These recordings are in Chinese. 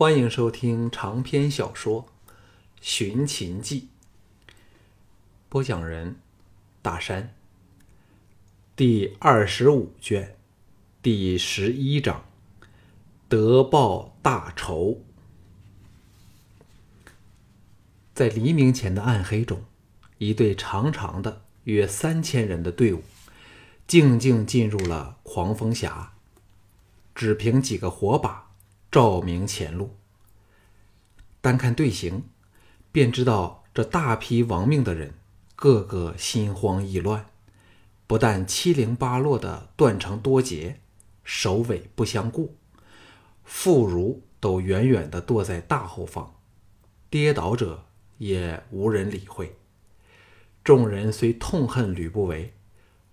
欢迎收听长篇小说《寻秦记》，播讲人：大山。第二十五卷，第十一章：得报大仇。在黎明前的暗黑中，一队长长的约三千人的队伍，静静进入了狂风峡。只凭几个火把。照明前路，单看队形，便知道这大批亡命的人，个个心慌意乱，不但七零八落的断成多节，首尾不相顾，妇孺都远远的躲在大后方，跌倒者也无人理会。众人虽痛恨吕不韦，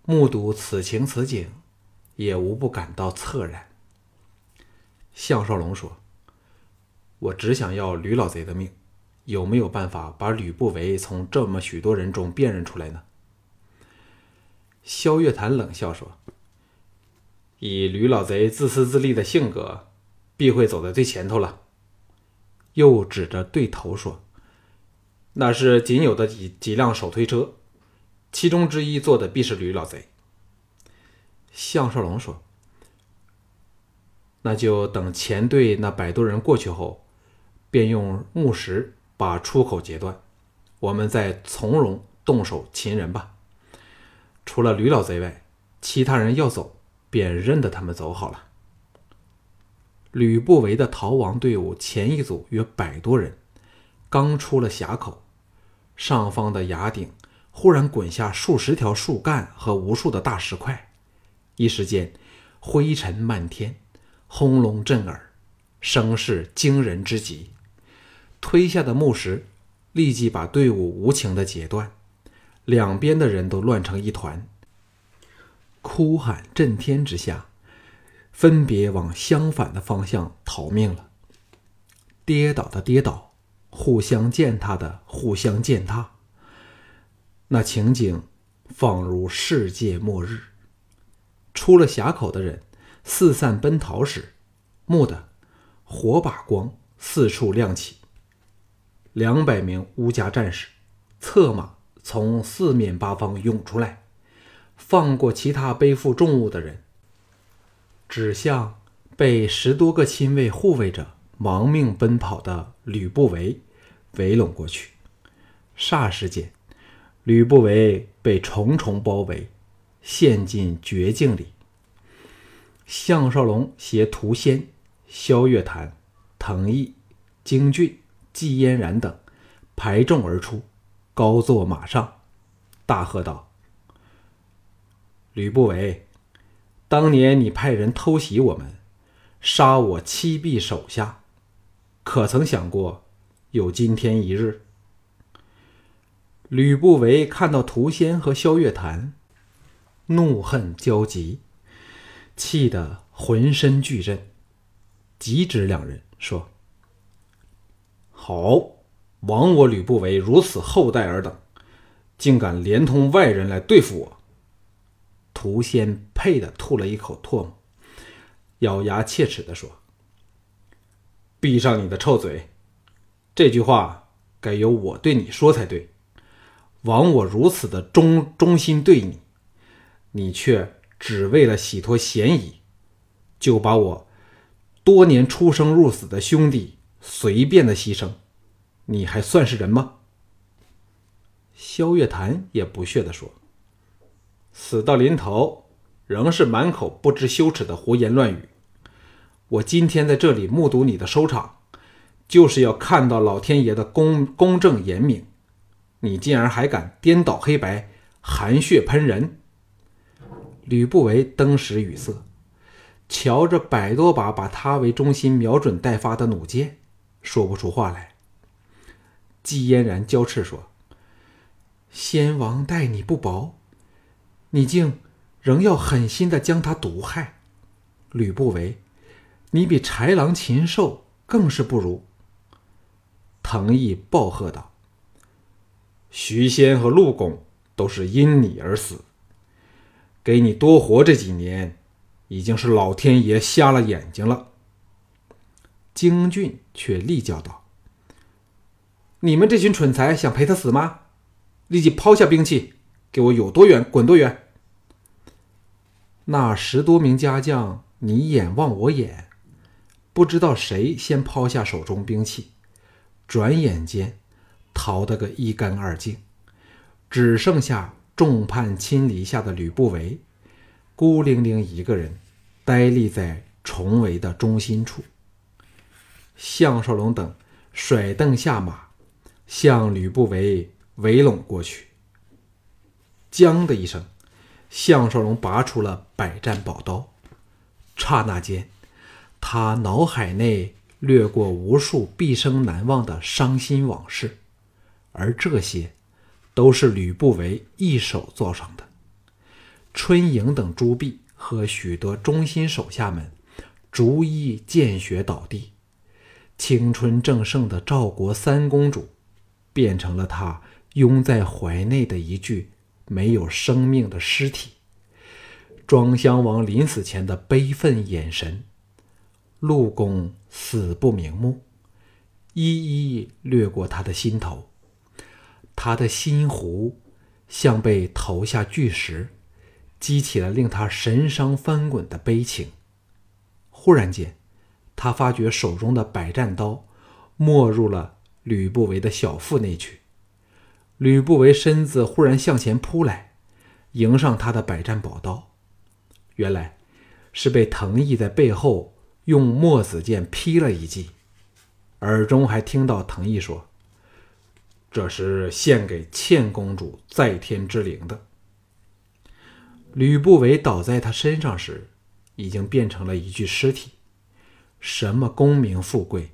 目睹此情此景，也无不感到恻然。项少龙说：“我只想要吕老贼的命，有没有办法把吕不韦从这么许多人中辨认出来呢？”萧月潭冷笑说：“以吕老贼自私自利的性格，必会走在最前头了。”又指着对头说：“那是仅有的几几辆手推车，其中之一坐的必是吕老贼。”项少龙说。那就等前队那百多人过去后，便用木石把出口截断，我们再从容动手擒人吧。除了吕老贼外，其他人要走，便认得他们走好了。吕不韦的逃亡队伍前一组约百多人，刚出了峡口，上方的崖顶忽然滚下数十条树干和无数的大石块，一时间灰尘漫天。轰隆震耳，声势惊人之极。推下的木石立即把队伍无情的截断，两边的人都乱成一团，哭喊震天之下，分别往相反的方向逃命了。跌倒的跌倒，互相践踏的互相践踏。那情景仿如世界末日。出了峡口的人。四散奔逃时，蓦地，火把光四处亮起。两百名乌家战士策马从四面八方涌出来，放过其他背负重物的人，指向被十多个亲卫护卫着亡命奔跑的吕不韦，围拢过去。霎时间，吕不韦被重重包围，陷进绝境里。项少龙携涂仙、萧月潭、藤毅、京俊、季嫣然等排众而出，高坐马上，大喝道：“吕不韦，当年你派人偷袭我们，杀我七臂手下，可曾想过有今天一日？”吕不韦看到涂仙和萧月潭，怒恨交集。气得浑身巨震，急指两人说：“好，枉我吕不韦如此厚待尔等，竟敢连同外人来对付我。”涂仙呸的吐了一口唾沫，咬牙切齿的说：“闭上你的臭嘴！这句话该由我对你说才对。枉我如此的忠忠心对你，你却……”只为了洗脱嫌疑，就把我多年出生入死的兄弟随便的牺牲，你还算是人吗？萧月潭也不屑地说：“死到临头，仍是满口不知羞耻的胡言乱语。我今天在这里目睹你的收场，就是要看到老天爷的公公正严明。你竟然还敢颠倒黑白，含血喷人！”吕不韦登时语塞，瞧着百多把把他为中心瞄准待发的弩箭，说不出话来。季嫣然娇斥说：“先王待你不薄，你竟仍要狠心的将他毒害。吕不韦，你比豺狼禽兽更是不如。”滕毅暴喝道：“徐仙和陆公都是因你而死。”给你多活这几年，已经是老天爷瞎了眼睛了。京俊却厉叫道：“你们这群蠢材，想陪他死吗？立即抛下兵器，给我有多远滚多远！”那十多名家将，你眼望我眼，不知道谁先抛下手中兵器，转眼间逃得个一干二净，只剩下众叛亲离下的吕不韦，孤零零一个人，呆立在重围的中心处。项少龙等甩凳下马，向吕不韦围拢过去。将的一声。项少龙拔出了百战宝刀，刹那间，他脑海内掠过无数毕生难忘的伤心往事，而这些，都是吕不韦一手造成的。春莹等朱弼和许多忠心手下们，逐一见血倒地，青春正盛的赵国三公主，变成了他拥在怀内的一具。没有生命的尸体，庄襄王临死前的悲愤眼神，陆公死不瞑目，一一掠过他的心头。他的心湖像被投下巨石，激起了令他神伤翻滚的悲情。忽然间，他发觉手中的百战刀没入了吕不韦的小腹内去。吕不韦身子忽然向前扑来，迎上他的百战宝刀。原来是被藤毅在背后用墨子剑劈了一记，耳中还听到藤毅说：“这是献给倩公主在天之灵的。”吕不韦倒在他身上时，已经变成了一具尸体，什么功名富贵，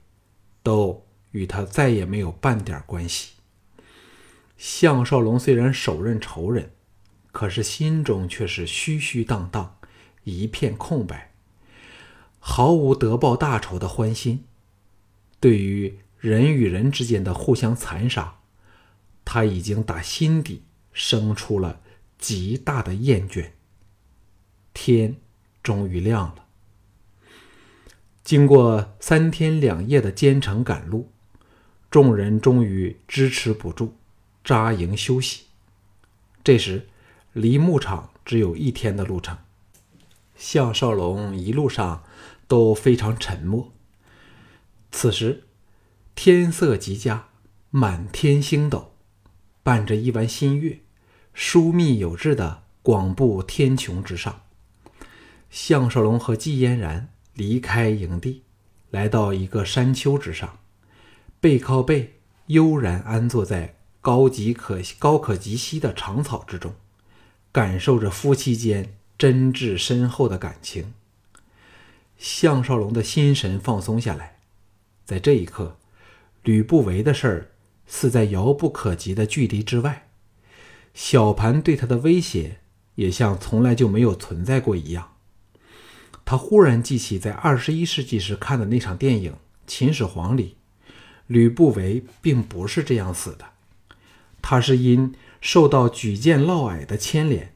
都与他再也没有半点关系。项少龙虽然手刃仇人，可是心中却是虚虚荡荡，一片空白，毫无得报大仇的欢心。对于人与人之间的互相残杀，他已经打心底生出了极大的厌倦。天终于亮了，经过三天两夜的兼程赶路，众人终于支持不住。扎营休息。这时，离牧场只有一天的路程。项少龙一路上都非常沉默。此时，天色极佳，满天星斗，伴着一弯新月，疏密有致的广布天穹之上。项少龙和季嫣然离开营地，来到一个山丘之上，背靠背，悠然安坐在。高级可高可及膝的长草之中，感受着夫妻间真挚深厚的感情。项少龙的心神放松下来，在这一刻，吕不韦的事儿似在遥不可及的距离之外，小盘对他的威胁也像从来就没有存在过一样。他忽然记起在二十一世纪时看的那场电影《秦始皇》里，吕不韦并不是这样死的。他是因受到举荐嫪毐的牵连，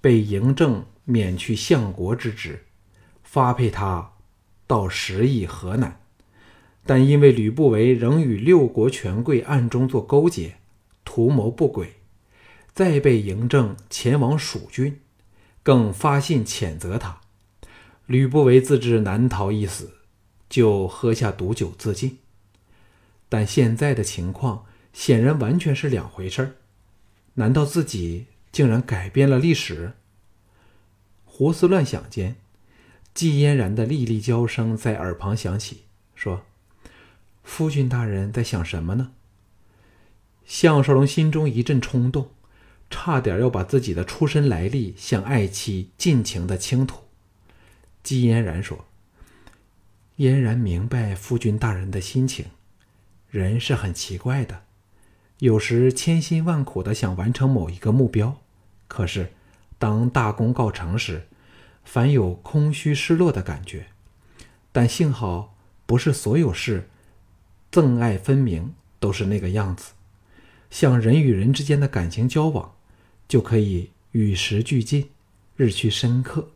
被嬴政免去相国之职，发配他到时邑河南。但因为吕不韦仍与六国权贵暗中做勾结，图谋不轨，再被嬴政前往蜀郡，更发信谴责他。吕不韦自知难逃一死，就喝下毒酒自尽。但现在的情况。显然完全是两回事儿，难道自己竟然改变了历史？胡思乱想间，季嫣然的沥沥娇声在耳旁响起，说：“夫君大人在想什么呢？”项少龙心中一阵冲动，差点要把自己的出身来历向爱妻尽情的倾吐。姬嫣然说：“嫣然明白夫君大人的心情，人是很奇怪的。”有时千辛万苦的想完成某一个目标，可是当大功告成时，反有空虚失落的感觉。但幸好不是所有事憎爱分明都是那个样子。像人与人之间的感情交往，就可以与时俱进，日趋深刻。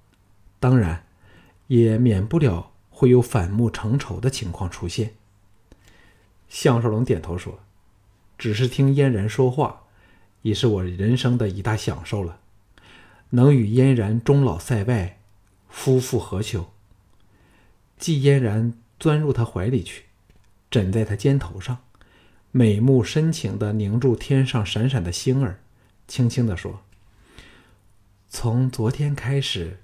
当然，也免不了会有反目成仇的情况出现。项少龙点头说：“只是听嫣然说话，已是我人生的一大享受了。能与嫣然终老塞外，夫复何求？”季嫣然钻入他怀里去，枕在他肩头上，美目深情地凝住天上闪闪的星儿，轻轻地说：“从昨天开始，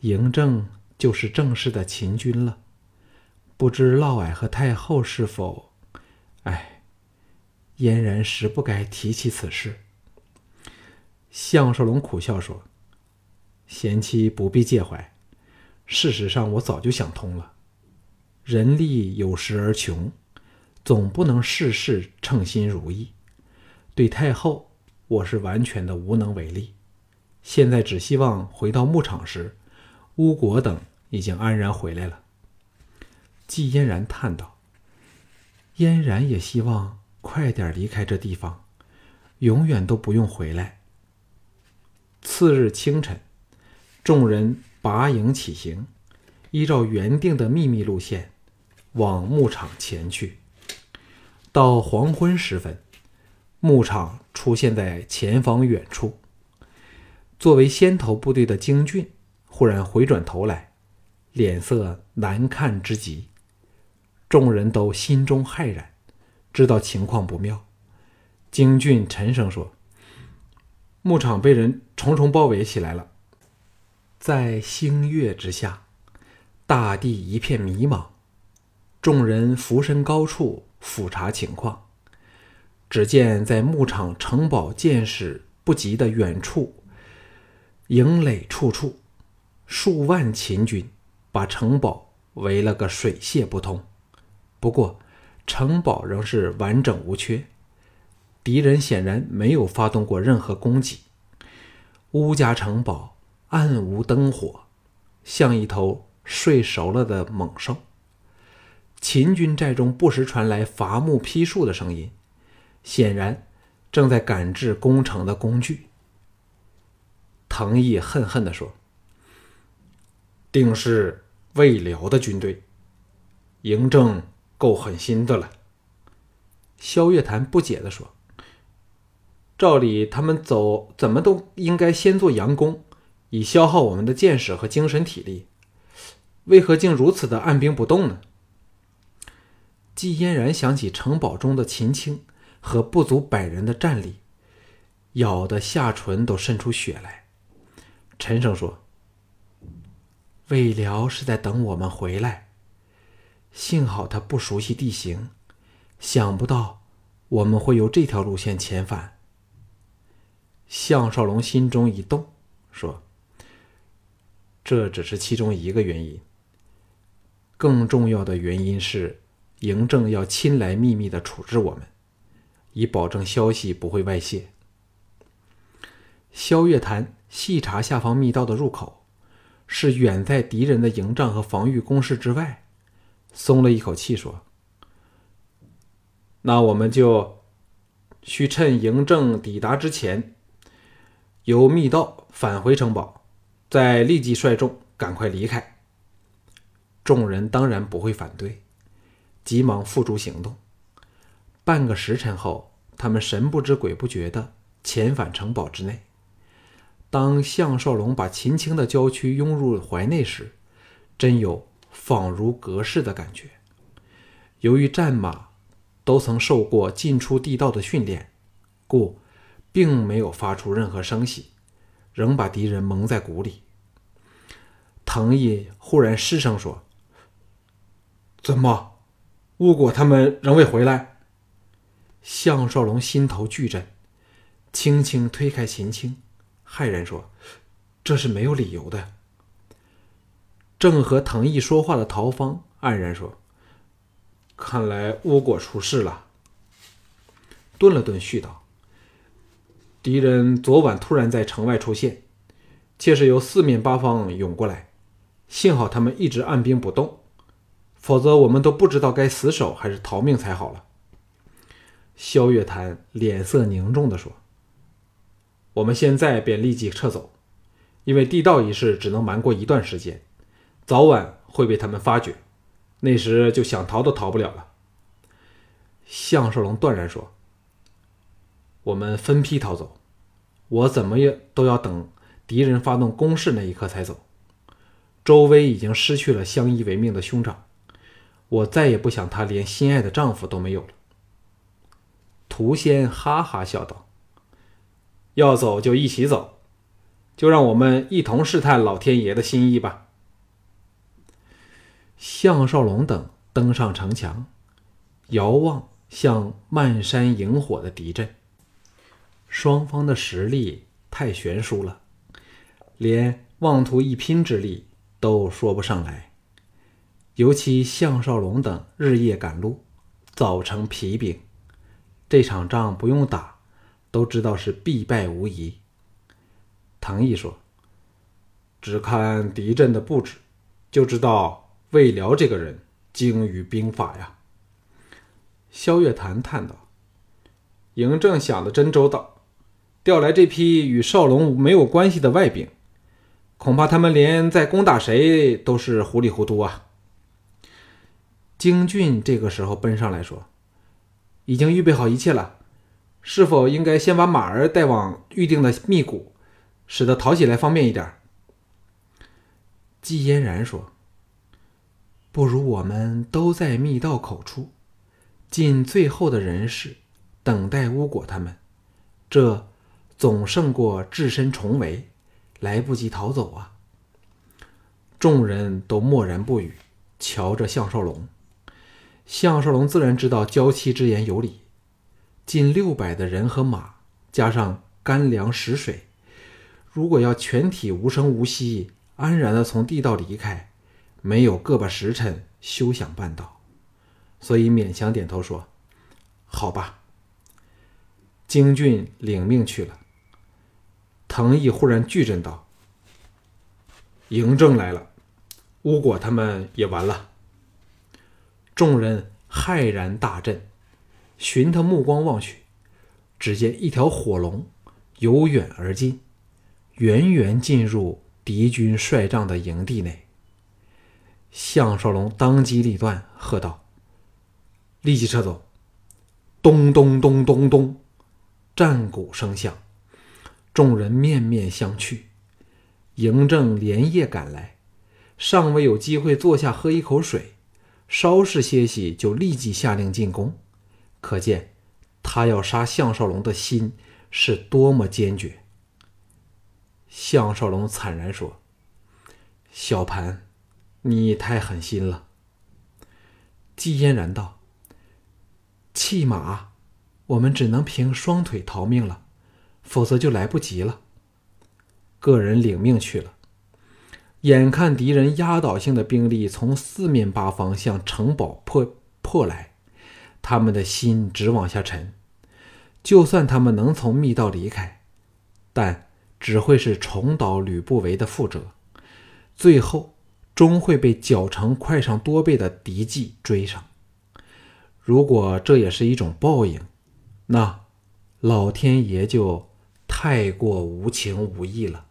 嬴政就是正式的秦军了。不知嫪毐和太后是否……”哎，嫣然实不该提起此事。项少龙苦笑说：“贤妻不必介怀，事实上我早就想通了。人力有时而穷，总不能事事称心如意。对太后，我是完全的无能为力。现在只希望回到牧场时，巫国等已经安然回来了。”季嫣然叹道。嫣然也希望快点离开这地方，永远都不用回来。次日清晨，众人拔营起行，依照原定的秘密路线往牧场前去。到黄昏时分，牧场出现在前方远处。作为先头部队的京俊忽然回转头来，脸色难看之极。众人都心中骇然，知道情况不妙。京俊沉声说：“牧场被人重重包围起来了。”在星月之下，大地一片迷茫。众人俯身高处俯查情况，只见在牧场城堡见识不及的远处，营垒处处，数万秦军把城堡围了个水泄不通。不过，城堡仍是完整无缺，敌人显然没有发动过任何攻击。乌家城堡暗无灯火，像一头睡熟了的猛兽。秦军寨中不时传来伐木劈树的声音，显然正在赶制攻城的工具。藤毅恨恨地说：“定是魏辽的军队，嬴政。”够狠心的了，萧月潭不解的说：“照理他们走怎么都应该先做佯攻，以消耗我们的见识和精神体力，为何竟如此的按兵不动呢？”季嫣然想起城堡中的秦青和不足百人的战力，咬得下唇都渗出血来，沉声说：“魏辽是在等我们回来。”幸好他不熟悉地形，想不到我们会由这条路线遣返。项少龙心中一动，说：“这只是其中一个原因，更重要的原因是嬴政要亲来秘密的处置我们，以保证消息不会外泄。”萧月潭细查下方密道的入口，是远在敌人的营帐和防御工事之外。松了一口气，说：“那我们就需趁嬴政抵达之前，由密道返回城堡，再立即率众赶快离开。”众人当然不会反对，急忙付诸行动。半个时辰后，他们神不知鬼不觉的遣返城堡之内。当项少龙把秦青的娇躯拥入怀内时，真有。仿如隔世的感觉。由于战马都曾受过进出地道的训练，故并没有发出任何声息，仍把敌人蒙在鼓里。藤毅忽然失声说：“怎么，巫果他们仍未回来？”项少龙心头巨震，轻轻推开秦青，骇然说：“这是没有理由的。”正和藤毅说话的陶芳黯然说：“看来巫果出事了。”顿了顿，续道：“敌人昨晚突然在城外出现，却是由四面八方涌过来。幸好他们一直按兵不动，否则我们都不知道该死守还是逃命才好了。”萧月潭脸色凝重地说：“我们现在便立即撤走，因为地道一事只能瞒过一段时间。”早晚会被他们发觉。那时就想逃都逃不了了。项少龙断然说：“我们分批逃走，我怎么也都要等敌人发动攻势那一刻才走。周威已经失去了相依为命的兄长，我再也不想她连心爱的丈夫都没有了。”涂仙哈哈笑道：“要走就一起走，就让我们一同试探老天爷的心意吧。”项少龙等登上城墙，遥望向漫山萤火的敌阵。双方的实力太悬殊了，连妄图一拼之力都说不上来。尤其项少龙等日夜赶路，早成疲兵，这场仗不用打，都知道是必败无疑。唐毅说：“只看敌阵的布置，就知道。”魏辽这个人精于兵法呀。萧月潭叹道：“嬴政想的真周到，调来这批与少龙没有关系的外兵，恐怕他们连在攻打谁都是糊里糊涂啊。”京俊这个时候奔上来说：“已经预备好一切了，是否应该先把马儿带往预定的密谷，使得逃起来方便一点？”季嫣然说。不如我们都在密道口处，尽最后的人事，等待巫果他们。这总胜过置身重围，来不及逃走啊！众人都默然不语，瞧着项少龙。项少龙自然知道娇妻之言有理。近六百的人和马，加上干粮食水，如果要全体无声无息、安然的从地道离开。没有个把时辰，休想办到，所以勉强点头说：“好吧。”京俊领命去了。藤毅忽然巨震道：“嬴政来了，巫果他们也完了。”众人骇然大震，循他目光望去，只见一条火龙由远而近，远远进入敌军帅帐的营地内。项少龙当机立断，喝道：“立即撤走！”咚咚咚咚咚，战鼓声响，众人面面相觑。嬴政连夜赶来，尚未有机会坐下喝一口水，稍事歇息，就立即下令进攻。可见他要杀项少龙的心是多么坚决。项少龙惨然说：“小盘。”你太狠心了，季嫣然道：“弃马，我们只能凭双腿逃命了，否则就来不及了。”个人领命去了。眼看敌人压倒性的兵力从四面八方向城堡破破来，他们的心直往下沉。就算他们能从密道离开，但只会是重蹈吕不韦的覆辙，最后。终会被脚程快上多倍的敌骑追上。如果这也是一种报应，那老天爷就太过无情无义了。